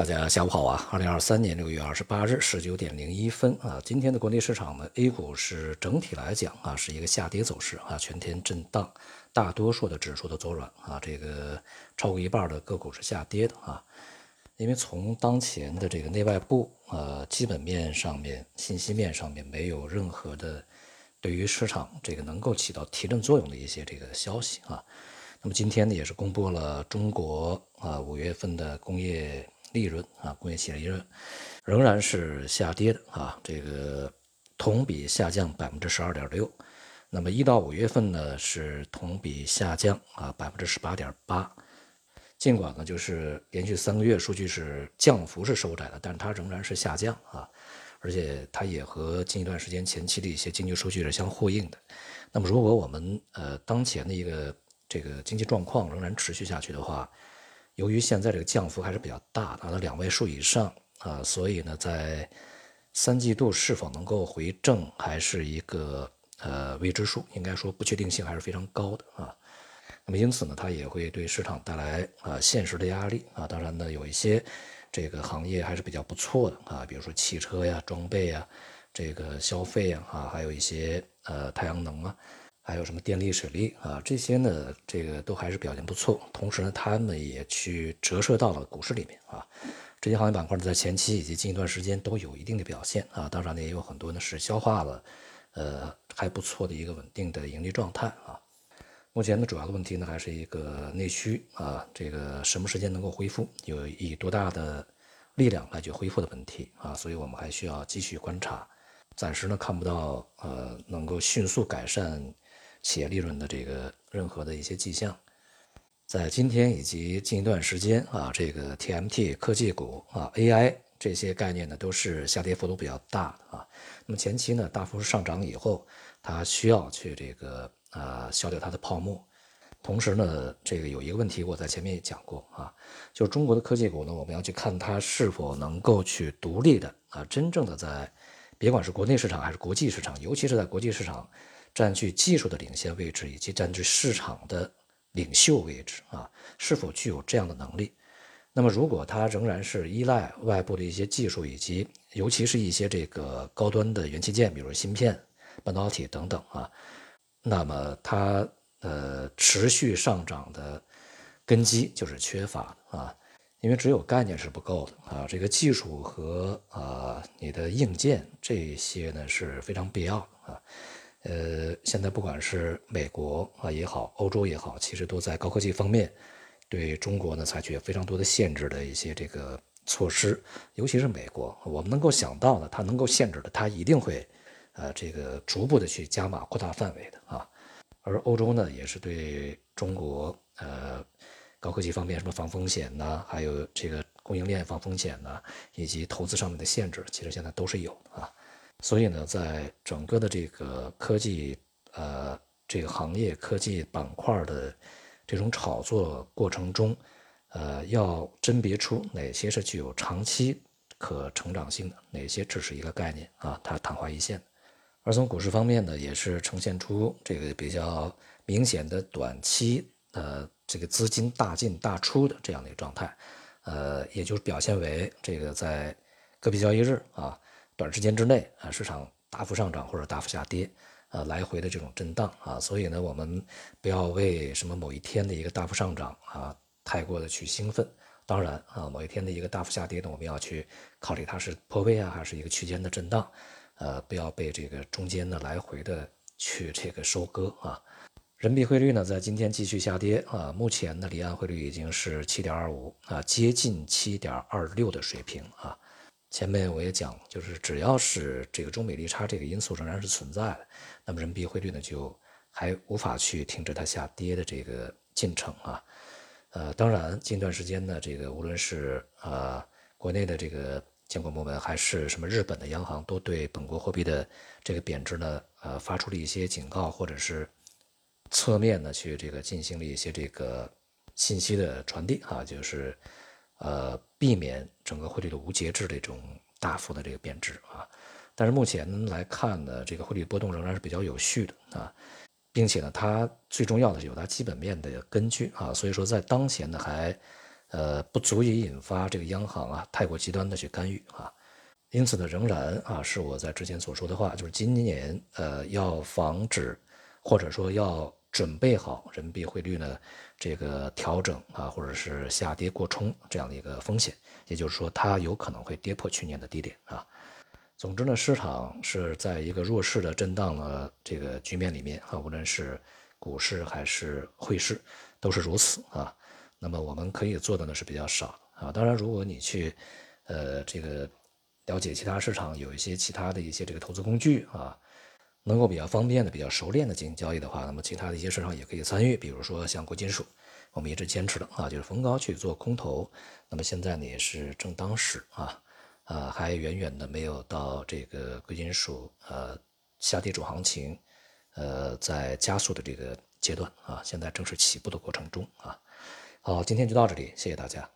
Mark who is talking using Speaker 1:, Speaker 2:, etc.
Speaker 1: 大家下午好啊！二零二三年六月二十八日十九点零一分啊，今天的国内市场呢，A 股是整体来讲啊是一个下跌走势啊，全天震荡，大多数的指数都走软啊，这个超过一半的个股是下跌的啊。因为从当前的这个内外部呃基本面上面、信息面上面没有任何的对于市场这个能够起到提振作用的一些这个消息啊。那么今天呢，也是公布了中国啊五月份的工业。利润啊，工业企业利润仍然是下跌的啊，这个同比下降百分之十二点六。那么一到五月份呢，是同比下降啊百分之十八点八。尽管呢，就是连续三个月数据是降幅是收窄的，但是它仍然是下降啊，而且它也和近一段时间前期的一些经济数据是相呼应的。那么如果我们呃当前的一个这个经济状况仍然持续下去的话，由于现在这个降幅还是比较大，达到两位数以上啊，所以呢，在三季度是否能够回正，还是一个呃未知数，应该说不确定性还是非常高的啊。那么因此呢，它也会对市场带来啊现实的压力啊。当然呢，有一些这个行业还是比较不错的啊，比如说汽车呀、装备呀、这个消费呀啊，还有一些呃太阳能啊。还有什么电力、水利啊？这些呢，这个都还是表现不错。同时呢，他们也去折射到了股市里面啊。这些行业板块呢，在前期以及近一段时间都有一定的表现啊。当然呢，也有很多呢是消化了，呃，还不错的一个稳定的盈利状态啊。目前呢，主要的问题呢，还是一个内需啊，这个什么时间能够恢复，有以多大的力量来去恢复的问题啊。所以我们还需要继续观察。暂时呢，看不到呃能够迅速改善。企业利润的这个任何的一些迹象，在今天以及近一段时间啊，这个 TMT 科技股啊、AI 这些概念呢，都是下跌幅度比较大的啊。那么前期呢，大幅上涨以后，它需要去这个啊消掉它的泡沫。同时呢，这个有一个问题，我在前面也讲过啊，就是中国的科技股呢，我们要去看它是否能够去独立的啊，真正的在，别管是国内市场还是国际市场，尤其是在国际市场。占据技术的领先位置，以及占据市场的领袖位置啊，是否具有这样的能力？那么，如果它仍然是依赖外部的一些技术，以及尤其是一些这个高端的元器件，比如芯片、半导体等等啊，那么它呃持续上涨的根基就是缺乏啊，因为只有概念是不够的啊，这个技术和啊你的硬件这些呢是非常必要的啊。呃，现在不管是美国啊也好，欧洲也好，其实都在高科技方面对中国呢采取非常多的限制的一些这个措施。尤其是美国，我们能够想到的，它能够限制的，它一定会呃这个逐步的去加码扩大范围的啊。而欧洲呢，也是对中国呃高科技方面什么防风险呢，还有这个供应链防风险呢，以及投资上面的限制，其实现在都是有的啊。所以呢，在整个的这个科技呃这个行业科技板块的这种炒作过程中，呃，要甄别出哪些是具有长期可成长性的，哪些只是一个概念啊，它昙花一现。而从股市方面呢，也是呈现出这个比较明显的短期呃这个资金大进大出的这样的一个状态，呃，也就是表现为这个在个别交易日啊。短时间之内啊，市场大幅上涨或者大幅下跌，啊，来回的这种震荡啊，所以呢，我们不要为什么某一天的一个大幅上涨啊，太过的去兴奋。当然啊，某一天的一个大幅下跌呢，我们要去考虑它是破位啊，还是一个区间的震荡，呃，不要被这个中间的来回的去这个收割啊。人民币汇率呢，在今天继续下跌啊，目前呢，离岸汇率已经是七点二五啊，接近七点二六的水平啊。前面我也讲，就是只要是这个中美利差这个因素仍然是存在的，那么人民币汇率呢就还无法去停止它下跌的这个进程啊。呃，当然近段时间呢，这个无论是呃国内的这个监管部门，还是什么日本的央行，都对本国货币的这个贬值呢，呃发出了一些警告，或者是侧面呢去这个进行了一些这个信息的传递啊，就是。呃，避免整个汇率的无节制的这种大幅的这个贬值啊，但是目前来看呢，这个汇率波动仍然是比较有序的啊，并且呢，它最重要的是有它基本面的根据啊，所以说在当前呢还呃，不足以引发这个央行啊太过极端的去干预啊。因此呢，仍然啊是我在之前所说的话，就是今年呃要防止或者说要准备好人民币汇率呢这个调整啊或者是下跌过冲这样的一个风险，也就是说它有可能会跌破去年的低点啊。总之呢，市场是在一个弱势的震荡的这个局面里面啊，无论是股市还是汇市都是如此啊。那么我们可以做的呢是比较少啊。当然，如果你去呃这个了解其他市场，有一些其他的一些这个投资工具啊，能够比较方便的、比较熟练的进行交易的话，那么其他的一些市场也可以参与。比如说像贵金属，我们一直坚持的啊，就是逢高去做空头。那么现在呢也是正当时啊。啊，还远远的没有到这个贵金属呃下跌主行情，呃在加速的这个阶段啊，现在正是起步的过程中啊。好，今天就到这里，谢谢大家。